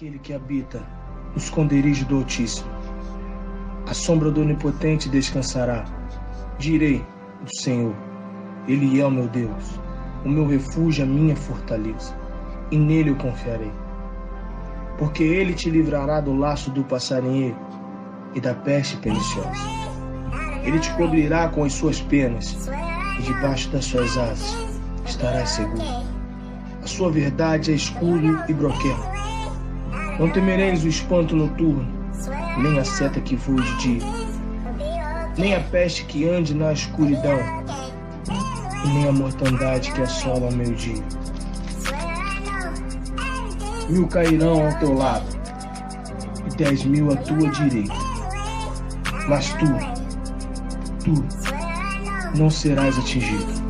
aquele que habita no esconderijo do Altíssimo. A sombra do Onipotente descansará. Direi do Senhor, Ele é o meu Deus, o meu refúgio, a minha fortaleza, e nele eu confiarei. Porque Ele te livrará do laço do passarinheiro e da peste perniciosa. Ele te cobrirá com as suas penas, e debaixo das suas asas estarás seguro. A sua verdade é escudo e broquel. Não temereis o espanto noturno, nem a seta que voe de dia, nem a peste que ande na escuridão, e nem a mortandade que assola ao meio-dia. Mil cairão ao teu lado, e dez mil à tua direita, mas tu, tu, não serás atingido.